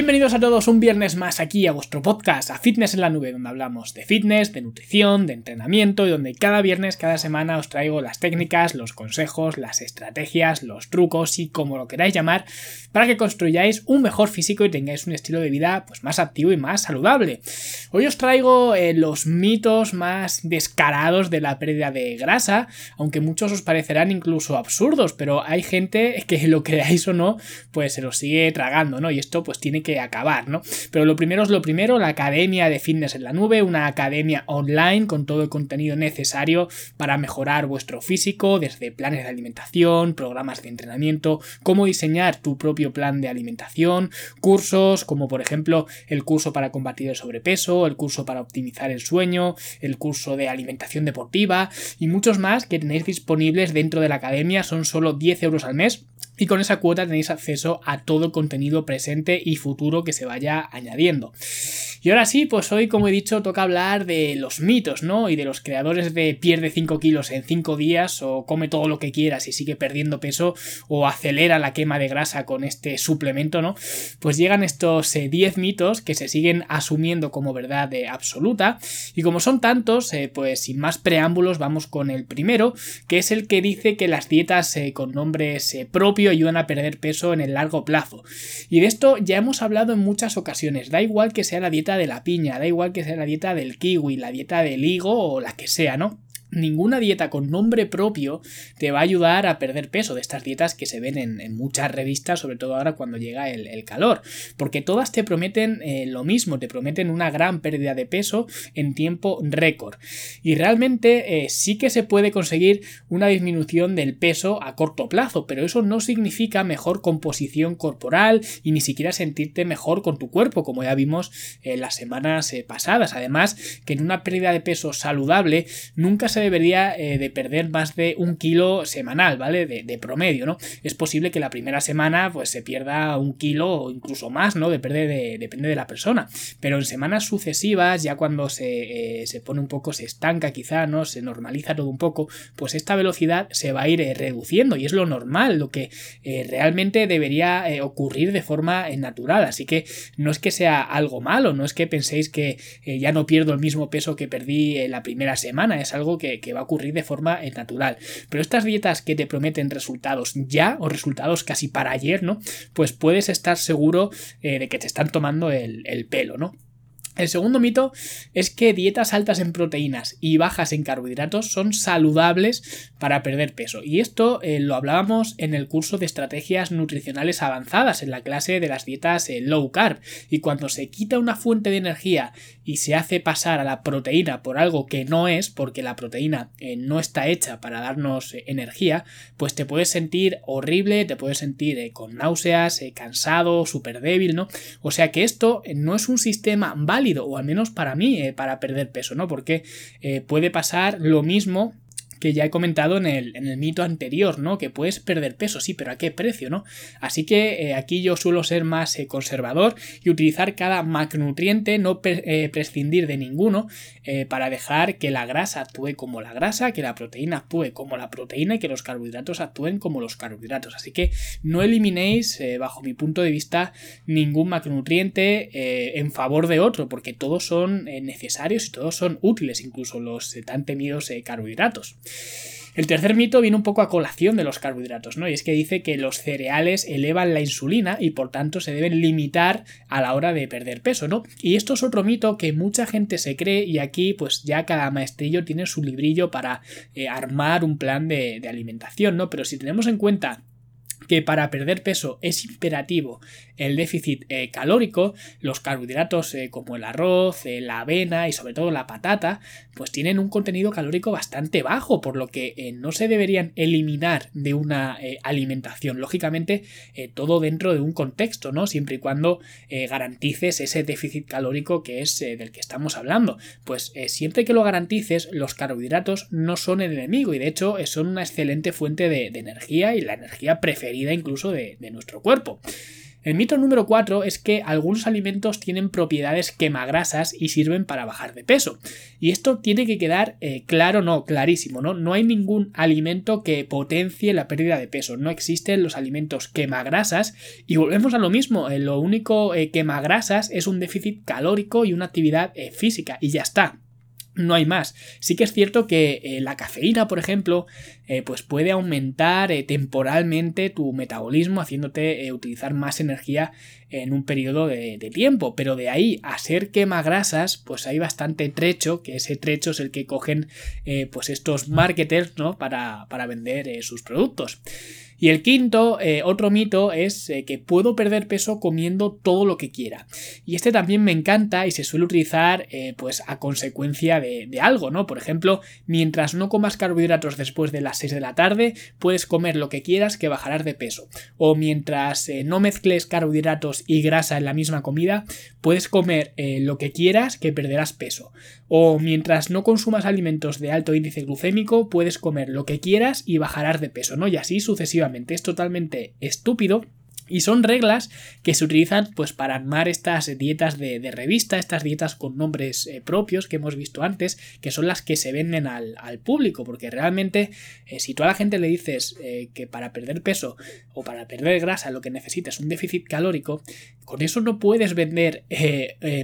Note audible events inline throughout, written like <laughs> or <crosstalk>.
Bienvenido. Bienvenidos a todos un viernes más aquí a vuestro podcast, a Fitness en la Nube, donde hablamos de fitness, de nutrición, de entrenamiento y donde cada viernes, cada semana os traigo las técnicas, los consejos, las estrategias, los trucos y como lo queráis llamar, para que construyáis un mejor físico y tengáis un estilo de vida pues, más activo y más saludable. Hoy os traigo eh, los mitos más descarados de la pérdida de grasa, aunque muchos os parecerán incluso absurdos, pero hay gente que lo creáis o no, pues se los sigue tragando, ¿no? Y esto pues tiene que acabar, ¿no? Pero lo primero es lo primero, la Academia de Fitness en la Nube, una academia online con todo el contenido necesario para mejorar vuestro físico, desde planes de alimentación, programas de entrenamiento, cómo diseñar tu propio plan de alimentación, cursos como por ejemplo el curso para combatir el sobrepeso, el curso para optimizar el sueño, el curso de alimentación deportiva y muchos más que tenéis disponibles dentro de la academia, son solo 10 euros al mes y con esa cuota tenéis acceso a todo el contenido presente y futuro que se vaya añadiendo. Y ahora sí, pues hoy, como he dicho, toca hablar de los mitos, ¿no? Y de los creadores de pierde 5 kilos en 5 días, o come todo lo que quieras y sigue perdiendo peso, o acelera la quema de grasa con este suplemento, ¿no? Pues llegan estos 10 eh, mitos que se siguen asumiendo como verdad absoluta. Y como son tantos, eh, pues sin más preámbulos, vamos con el primero, que es el que dice que las dietas eh, con nombres propios ayudan a perder peso en el largo plazo. Y de esto ya hemos hablado en muchas ocasiones. Da igual que sea la dieta de la piña, da igual que sea la dieta del kiwi, la dieta del higo o la que sea, ¿no? Ninguna dieta con nombre propio te va a ayudar a perder peso de estas dietas que se ven en, muchas revistas, sobre todo ahora cuando llega el, calor, porque todas te prometen eh, lo mismo, te prometen una gran pérdida de peso en tiempo récord. Y realmente eh, sí que se puede conseguir una disminución del peso a corto plazo, pero eso no significa mejor composición corporal y ni siquiera sentirte mejor con tu cuerpo, como ya vimos en las semanas eh, pasadas. Además, que en una pérdida de peso saludable nunca se debería eh, de perder más de un kilo semanal, ¿vale? De, promedio, ¿no? Es posible que la primera semana pues se pierda un kilo o incluso más, ¿no? Depende de, depende de la persona. Pero en semanas sucesivas, ya cuando se, eh, se, pone un poco, se estanca quizá, ¿no? Se normaliza todo un poco, pues esta velocidad se va a ir eh, reduciendo y es lo normal, lo que realmente debería ocurrir de forma natural. Así que no es que sea algo malo, no es que penséis que ya no pierdo el mismo peso que perdí la primera semana, es algo que que, va a ocurrir de forma eh, natural. Pero estas dietas que te prometen resultados ya o resultados casi para ayer, ¿no? Pues puedes estar seguro eh, de que te están tomando el, el pelo, ¿no? El segundo mito es que dietas altas en proteínas y bajas en carbohidratos son saludables para perder peso. Y esto eh, lo hablábamos en el curso de estrategias nutricionales avanzadas, en la clase de las dietas eh, low carb. Y cuando se quita una fuente de energía y se hace pasar a la proteína por algo que no es, porque la proteína eh, no está hecha para darnos energía, pues te puedes sentir horrible, te puedes sentir con náuseas, cansado, súper débil, ¿no? O sea que esto no es un sistema válido o al menos para mí, eh, para perder peso, ¿no? Porque eh, puede pasar lo mismo que ya he comentado en el, en el, mito anterior, ¿no? Que puedes perder peso, sí, pero ¿a qué precio, no? Así que eh, aquí yo suelo ser más eh, conservador y utilizar cada macronutriente, no eh, prescindir de ninguno, para dejar que la grasa actúe como la grasa, que la proteína actúe como la proteína y que los carbohidratos actúen como los carbohidratos. Así que no eliminéis, bajo mi punto de vista, ningún macronutriente en favor de otro, porque todos son necesarios y todos son útiles, incluso los tan temidos carbohidratos. El tercer mito viene un poco a colación de los carbohidratos, ¿no? Y es que dice que los cereales elevan la insulina y por tanto se deben limitar a la hora de perder peso, ¿no? Y esto es otro mito que mucha gente se cree y aquí pues ya cada maestrillo tiene su librillo para eh, armar un plan de, de alimentación, ¿no? Pero si tenemos en cuenta que para perder peso es imperativo el déficit eh, calórico, los carbohidratos eh, como el arroz, eh, la avena y sobre todo la patata, pues tienen un contenido calórico bastante bajo, por lo que no se deberían eliminar de una alimentación. Lógicamente, todo dentro de un contexto, ¿no? Siempre y cuando garantices ese déficit calórico que es del que estamos hablando. Pues siempre que lo garantices, los carbohidratos no son el enemigo y de hecho son una excelente fuente de, de energía y la energía preferida incluso de, nuestro cuerpo. El mito número 4 es que algunos alimentos tienen propiedades quemagrasas y sirven para bajar de peso. Y esto tiene que quedar eh, claro, no, clarísimo, ¿no? No hay ningún alimento que potencie la pérdida de peso. No existen los alimentos quemagrasas. Y volvemos a lo mismo. Eh, lo único eh, quemagrasas es un déficit calórico y una actividad física. Y ya está no hay más. Sí que es cierto que eh, la cafeína, por ejemplo, eh, pues puede aumentar eh, temporalmente tu metabolismo, haciéndote utilizar más energía en un periodo de, tiempo. Pero de ahí a ser quema grasas, pues hay bastante trecho, que ese trecho es el que cogen pues estos marketers, ¿no? Para, para vender sus productos. Y el quinto, eh, otro mito, es eh, que puedo perder peso comiendo todo lo que quiera. Y este también me encanta y se suele utilizar eh, pues a consecuencia de, algo, ¿no? Por ejemplo, mientras no comas carbohidratos después de las 6 de la tarde, puedes comer lo que quieras que bajarás de peso. O mientras no mezcles carbohidratos y grasa en la misma comida, puedes comer lo que quieras que perderás peso. O mientras no consumas alimentos de alto índice glucémico, puedes comer lo que quieras y bajarás de peso, ¿no? Y así sucesivamente es totalmente estúpido y son reglas que se utilizan pues para armar estas dietas de, revista, estas dietas con nombres eh, propios que hemos visto antes, que son las que se venden al, público, porque realmente eh, si tú a la gente le dices eh, que para perder peso o para perder grasa lo que necesitas es un déficit calórico, con eso no puedes vender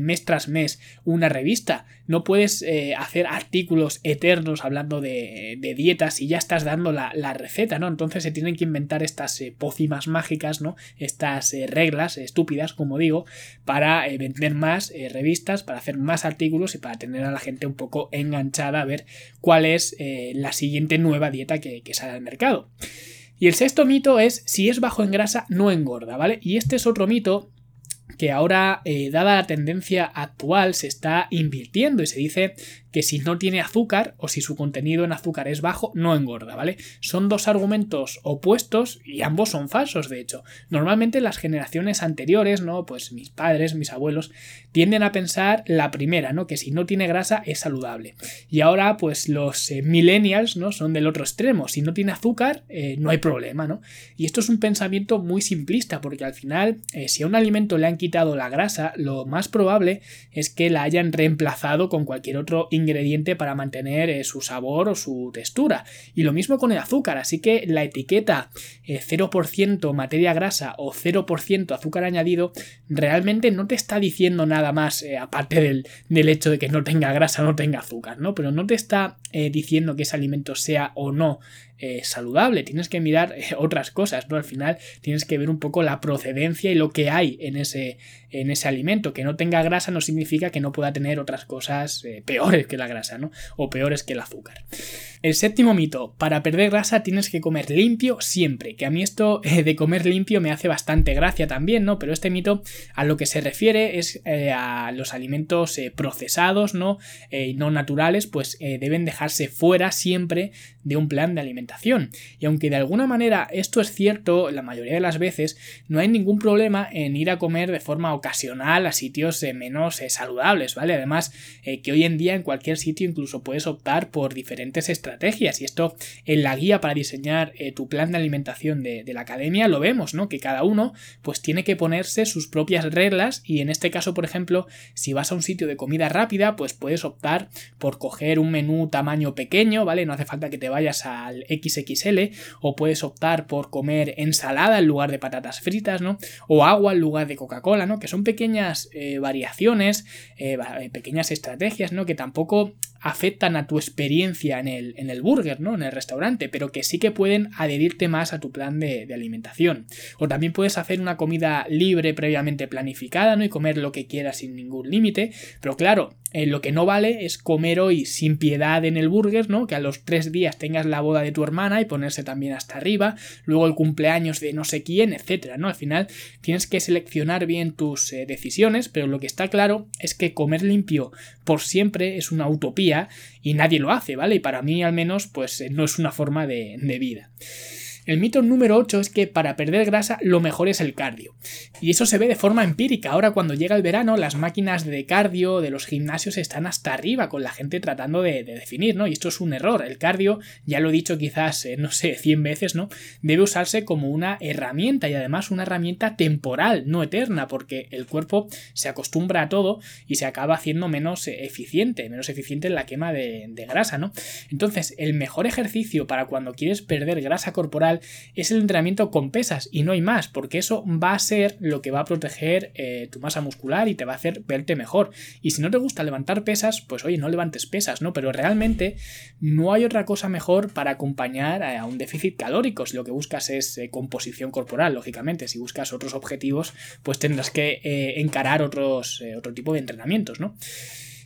mes tras mes una revista, no puedes hacer artículos eternos hablando de, dietas y ya estás dando la, la, receta, ¿no? Entonces se tienen que inventar estas pócimas mágicas, ¿no? Estas eh, reglas estúpidas, como digo, para eh, vender más eh, revistas, para hacer más artículos y para tener a la gente un poco enganchada a ver cuál es la siguiente nueva dieta que, que sale al mercado. Y el sexto mito es si es bajo en grasa no engorda, ¿vale? Y este es otro mito que ahora, dada la tendencia actual, se está invirtiendo y se dice que si no tiene azúcar o si su contenido en azúcar es bajo, no engorda, ¿vale? Son dos argumentos opuestos y ambos son falsos, de hecho. Normalmente las generaciones anteriores, ¿no? Pues mis padres, mis abuelos, tienden a pensar la primera, ¿no? Que si no tiene grasa es saludable. Y ahora, pues los eh, millennials, ¿no? Son del otro extremo. Si no tiene azúcar, eh, no hay problema, ¿no? Y esto es un pensamiento muy simplista, porque al final, eh, si a un alimento le han quitado la grasa, lo más probable es que la hayan reemplazado con cualquier otro ingrediente para mantener eh, su sabor o su textura. Y lo mismo con el azúcar, así que la etiqueta 0% eh, materia grasa o 0% azúcar añadido realmente no te está diciendo nada más eh, aparte del, del, hecho de que no tenga grasa no tenga azúcar, ¿no? Pero no te está diciendo que ese alimento sea o no saludable, tienes que mirar otras cosas, ¿no? Al final tienes que ver un poco la procedencia y lo que hay en ese, en ese alimento. Que no tenga grasa no significa que no pueda tener otras cosas peores que la grasa, ¿no? O peores que el azúcar. El séptimo mito, para perder grasa tienes que comer limpio siempre, que a mí esto <laughs> eh, de comer limpio me hace bastante gracia también, ¿no? Pero este mito a lo que se refiere es eh, a los alimentos eh, procesados, ¿no? no naturales, pues deben dejarse fuera siempre de un plan de alimentación. Y aunque de alguna manera esto es cierto, la mayoría de las veces no hay ningún problema en ir a comer de forma ocasional a sitios menos saludables, ¿vale? Además, que hoy en día en cualquier sitio incluso puedes optar por diferentes estrategias. Y esto en la guía para diseñar eh, tu plan de alimentación de, la academia lo vemos, ¿no? Que cada uno pues tiene que ponerse sus propias reglas y en este caso, por ejemplo, si vas a un sitio de comida rápida, pues puedes optar por coger un menú tamaño pequeño, ¿vale? No hace falta que te vayas al XXL o puedes optar por comer ensalada en lugar de patatas fritas, ¿no? O agua en lugar de Coca-Cola, ¿no? Que son pequeñas eh, variaciones, eh, pequeñas estrategias, ¿no? Que tampoco afectan a tu experiencia en el, en el burger, ¿no? En el restaurante, pero que sí que pueden adherirte más a tu plan de, alimentación. O también puedes hacer una comida libre previamente planificada, ¿no? Y comer lo que quieras sin ningún límite. Pero claro, eh, lo que no vale es comer hoy sin piedad en el burger, ¿no? Que a los tres días tengas la boda de tu hermana y ponerse también hasta arriba, luego el cumpleaños de no sé quién, etcétera, ¿no? Al final tienes que seleccionar bien tus eh, decisiones, pero lo que está claro es que comer limpio por siempre es una utopía y nadie lo hace, ¿vale? Y para mí al menos, pues eh, no es una forma de, de vida. El mito número 8 es que para perder grasa lo mejor es el cardio. Y eso se ve de forma empírica. Ahora cuando llega el verano las máquinas de cardio de los gimnasios están hasta arriba con la gente tratando de, definir, ¿no? Y esto es un error. El cardio, ya lo he dicho quizás, eh, no sé, 100 veces, ¿no? Debe usarse como una herramienta y además una herramienta temporal, no eterna, porque el cuerpo se acostumbra a todo y se acaba haciendo menos eh, eficiente, menos eficiente en la quema de, de grasa, ¿no? Entonces, el mejor ejercicio para cuando quieres perder grasa corporal es el entrenamiento con pesas y no hay más, porque eso va a ser lo que va a proteger eh, tu masa muscular y te va a hacer verte mejor. Y si no te gusta levantar pesas, pues oye, no levantes pesas, ¿no? Pero realmente no hay otra cosa mejor para acompañar a un déficit calórico. Si lo que buscas es eh, composición corporal, lógicamente, si buscas otros objetivos, pues tendrás que eh, encarar otros, otro tipo de entrenamientos, ¿no?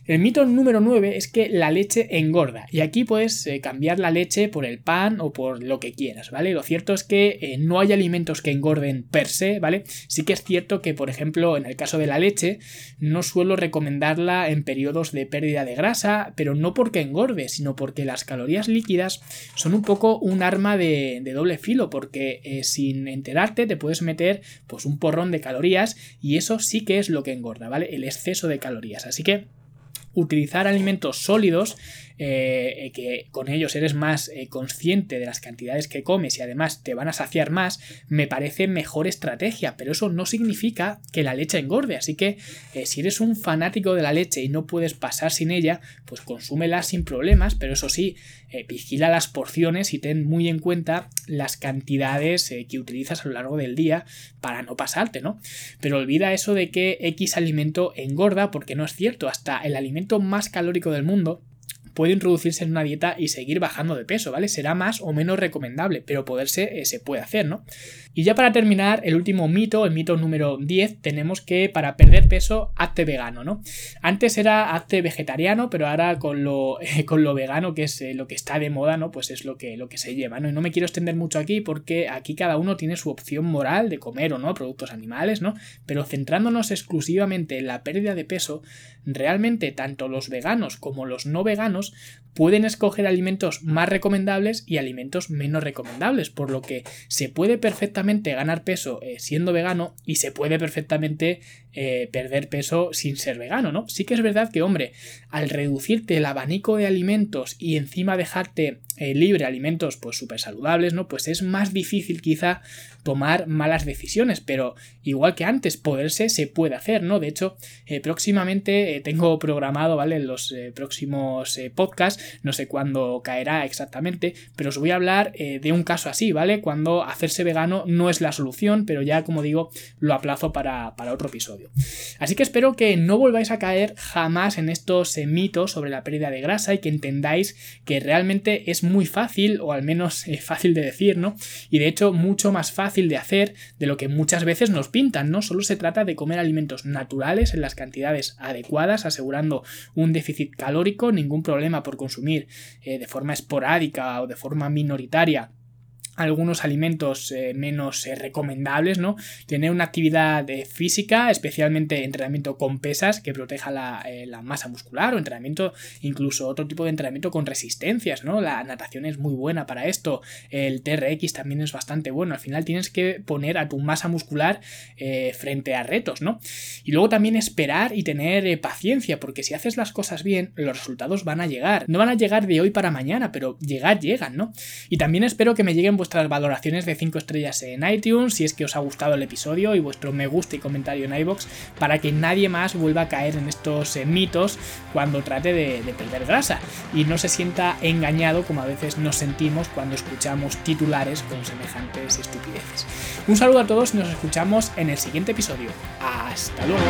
El mito número 9 es que la leche engorda y aquí puedes eh, cambiar la leche por el pan o por lo que quieras, ¿vale? Lo cierto es que eh, no hay alimentos que engorden per se, ¿vale? Sí que es cierto que, por ejemplo, en el caso de la leche, no suelo recomendarla en periodos de pérdida de grasa, pero no porque engorde, sino porque las calorías líquidas son un poco un arma de, doble filo, porque eh, sin enterarte te puedes meter pues un porrón de calorías y eso sí que es lo que engorda, ¿vale? El exceso de calorías. Así que utilizar alimentos sólidos eh, eh, que con ellos eres más eh, consciente de las cantidades que comes y además te van a saciar más, me parece mejor estrategia, pero eso no significa que la leche engorde, así que si eres un fanático de la leche y no puedes pasar sin ella, pues consúmela sin problemas, pero eso sí, vigila las porciones y ten muy en cuenta las cantidades que utilizas a lo largo del día para no pasarte, ¿no? Pero olvida eso de que X alimento engorda porque no es cierto, hasta el alimento más calórico del mundo puede introducirse en una dieta y seguir bajando de peso, ¿vale? Será más o menos recomendable, pero poderse eh, se puede hacer, ¿no? Y ya para terminar, el último mito, el mito número 10, tenemos que para perder peso, hazte vegano, ¿no? Antes era hazte vegetariano, pero ahora con lo, <laughs> con lo vegano, que es eh, lo que está de moda, ¿no? Pues es lo que, lo que se lleva, ¿no? Y no me quiero extender mucho aquí porque aquí cada uno tiene su opción moral de comer o no productos animales, ¿no? Pero centrándonos exclusivamente en la pérdida de peso, realmente tanto los veganos como los no veganos pueden escoger alimentos más recomendables y alimentos menos recomendables, por lo que se puede perfectamente ganar peso eh, siendo vegano y se puede perfectamente eh, perder peso sin ser vegano, ¿no? Sí que es verdad que, hombre, al reducirte el abanico de alimentos y encima dejarte eh, libre alimentos pues súper saludables, ¿no? Pues es más difícil quizá tomar malas decisiones, pero igual que antes, poderse se puede hacer, ¿no? De hecho, eh, próximamente tengo programado, ¿vale? En los próximos podcasts, no sé cuándo caerá exactamente, pero os voy a hablar de un caso así, ¿vale? Cuando hacerse vegano no es la solución, pero ya, como digo, lo aplazo para otro episodio. Así que espero que no volváis a caer jamás en estos eh, mitos sobre la pérdida de grasa y que entendáis que realmente es fácil, o al menos eh, fácil de decir, ¿no? Y de hecho mucho más fácil de hacer de lo que muchas veces nos pintan, ¿no? Solo se trata de comer alimentos naturales en las cantidades adecuadas, asegurando un déficit calórico, ningún problema por consumir eh, de forma esporádica o de forma minoritaria algunos alimentos eh, menos eh, recomendables, ¿no? Tener una actividad eh, física, especialmente entrenamiento con pesas que proteja la, masa muscular o entrenamiento, incluso otro tipo de entrenamiento con resistencias, ¿no? La natación es muy buena para esto, el TRX también es bastante bueno, al final tienes que poner a tu masa muscular frente a retos, ¿no? Y luego también esperar y tener paciencia, porque si haces las cosas bien, los resultados van a llegar. No van a llegar de hoy para mañana, pero llegar llegan, ¿no? Y también espero que me lleguen vuestras vuestras valoraciones de 5 estrellas en iTunes, si es que os ha gustado el episodio, y vuestro me gusta y comentario en iBox, para que nadie más vuelva a caer en estos eh, mitos cuando trate de, de perder grasa y no se sienta engañado como a veces nos sentimos cuando escuchamos titulares con semejantes estupideces. Un saludo a todos y nos escuchamos en el siguiente episodio. Hasta luego.